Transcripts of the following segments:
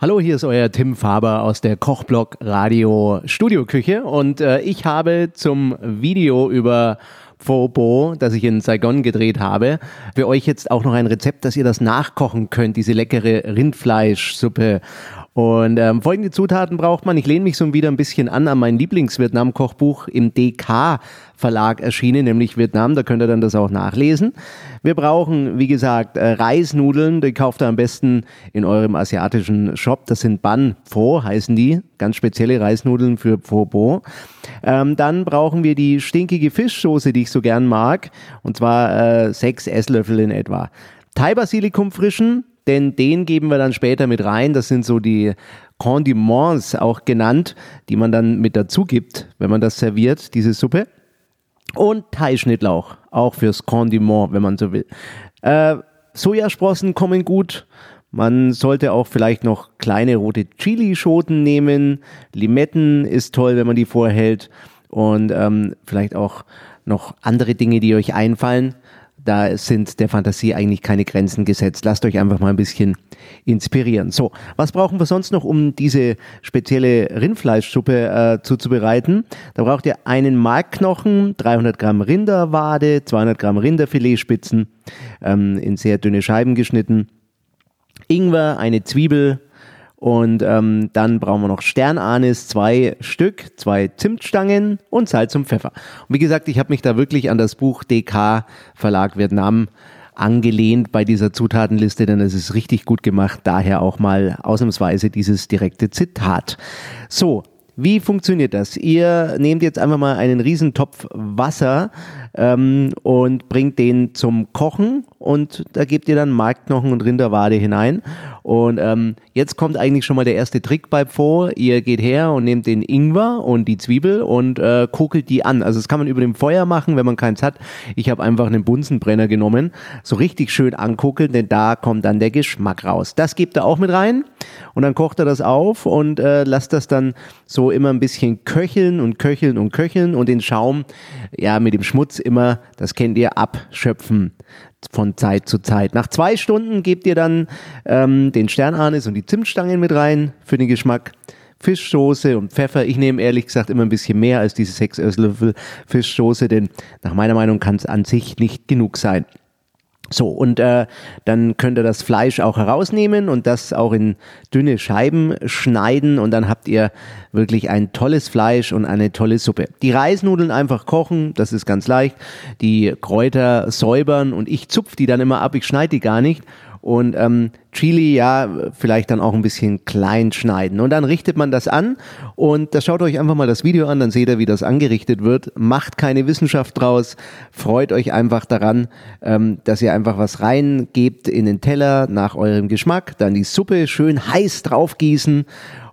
Hallo, hier ist euer Tim Faber aus der Kochblock Radio Studioküche und äh, ich habe zum Video über Phobo, das ich in Saigon gedreht habe, für euch jetzt auch noch ein Rezept, dass ihr das nachkochen könnt, diese leckere Rindfleischsuppe. Und ähm, folgende Zutaten braucht man. Ich lehne mich so wieder ein bisschen an an mein Lieblings-Vietnam-Kochbuch im DK Verlag erschienen, nämlich Vietnam. Da könnt ihr dann das auch nachlesen. Wir brauchen, wie gesagt, äh, Reisnudeln. Die kauft ihr am besten in eurem asiatischen Shop. Das sind Ban Pho, heißen die. Ganz spezielle Reisnudeln für Pho Bo. Ähm, dann brauchen wir die stinkige Fischsoße, die ich so gern mag. Und zwar äh, sechs Esslöffel in etwa. Thai-Basilikum frischen, denn den geben wir dann später mit rein. Das sind so die Condiments auch genannt, die man dann mit dazu gibt, wenn man das serviert, diese Suppe. Und Thai-Schnittlauch, auch fürs Condiment, wenn man so will. Äh, Sojasprossen kommen gut. Man sollte auch vielleicht noch kleine rote Chilischoten nehmen. Limetten ist toll, wenn man die vorhält. Und ähm, vielleicht auch noch andere Dinge, die euch einfallen da sind der Fantasie eigentlich keine Grenzen gesetzt. Lasst euch einfach mal ein bisschen inspirieren. So, was brauchen wir sonst noch, um diese spezielle Rindfleischsuppe äh, zuzubereiten? Da braucht ihr einen Markknochen, 300 Gramm Rinderwade, 200 Gramm Rinderfiletspitzen ähm, in sehr dünne Scheiben geschnitten, Ingwer, eine Zwiebel, und ähm, dann brauchen wir noch Sternanis, zwei Stück, zwei Zimtstangen und Salz und Pfeffer. Und wie gesagt, ich habe mich da wirklich an das Buch DK Verlag Vietnam angelehnt bei dieser Zutatenliste, denn es ist richtig gut gemacht. Daher auch mal ausnahmsweise dieses direkte Zitat. So, wie funktioniert das? Ihr nehmt jetzt einfach mal einen Riesentopf Wasser ähm, und bringt den zum Kochen und da gebt ihr dann Markknochen und Rinderwade hinein. Und ähm, jetzt kommt eigentlich schon mal der erste Trick bei vor. Ihr geht her und nehmt den Ingwer und die Zwiebel und äh, kokelt die an. Also das kann man über dem Feuer machen, wenn man keins hat. Ich habe einfach einen Bunsenbrenner genommen, so richtig schön ankokeln, denn da kommt dann der Geschmack raus. Das gebt ihr auch mit rein und dann kocht er das auf und äh, lasst das dann so immer ein bisschen köcheln und köcheln und köcheln und den Schaum ja mit dem Schmutz immer, das kennt ihr, abschöpfen von Zeit zu Zeit. Nach zwei Stunden gebt ihr dann ähm, den Sternanis und die Zimtstangen mit rein für den Geschmack. Fischsoße und Pfeffer. Ich nehme ehrlich gesagt immer ein bisschen mehr als diese sechs Esslöffel Fischsoße, denn nach meiner Meinung kann es an sich nicht genug sein. So, und äh, dann könnt ihr das Fleisch auch herausnehmen und das auch in dünne Scheiben schneiden und dann habt ihr wirklich ein tolles Fleisch und eine tolle Suppe. Die Reisnudeln einfach kochen, das ist ganz leicht. Die Kräuter säubern und ich zupf die dann immer ab, ich schneide die gar nicht und ähm, Chili, ja, vielleicht dann auch ein bisschen klein schneiden. Und dann richtet man das an und da schaut euch einfach mal das Video an, dann seht ihr, wie das angerichtet wird. Macht keine Wissenschaft draus, freut euch einfach daran, ähm, dass ihr einfach was reingebt in den Teller nach eurem Geschmack, dann die Suppe schön heiß draufgießen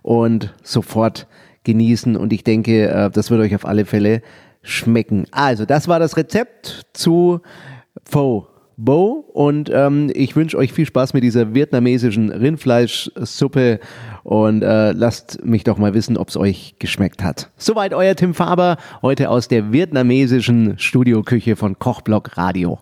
und sofort genießen. Und ich denke, äh, das wird euch auf alle Fälle schmecken. Also, das war das Rezept zu Pho. Bo und ähm, ich wünsche euch viel Spaß mit dieser vietnamesischen Rindfleischsuppe und äh, lasst mich doch mal wissen, ob es euch geschmeckt hat. Soweit euer Tim Faber, heute aus der vietnamesischen Studioküche von Kochblock Radio.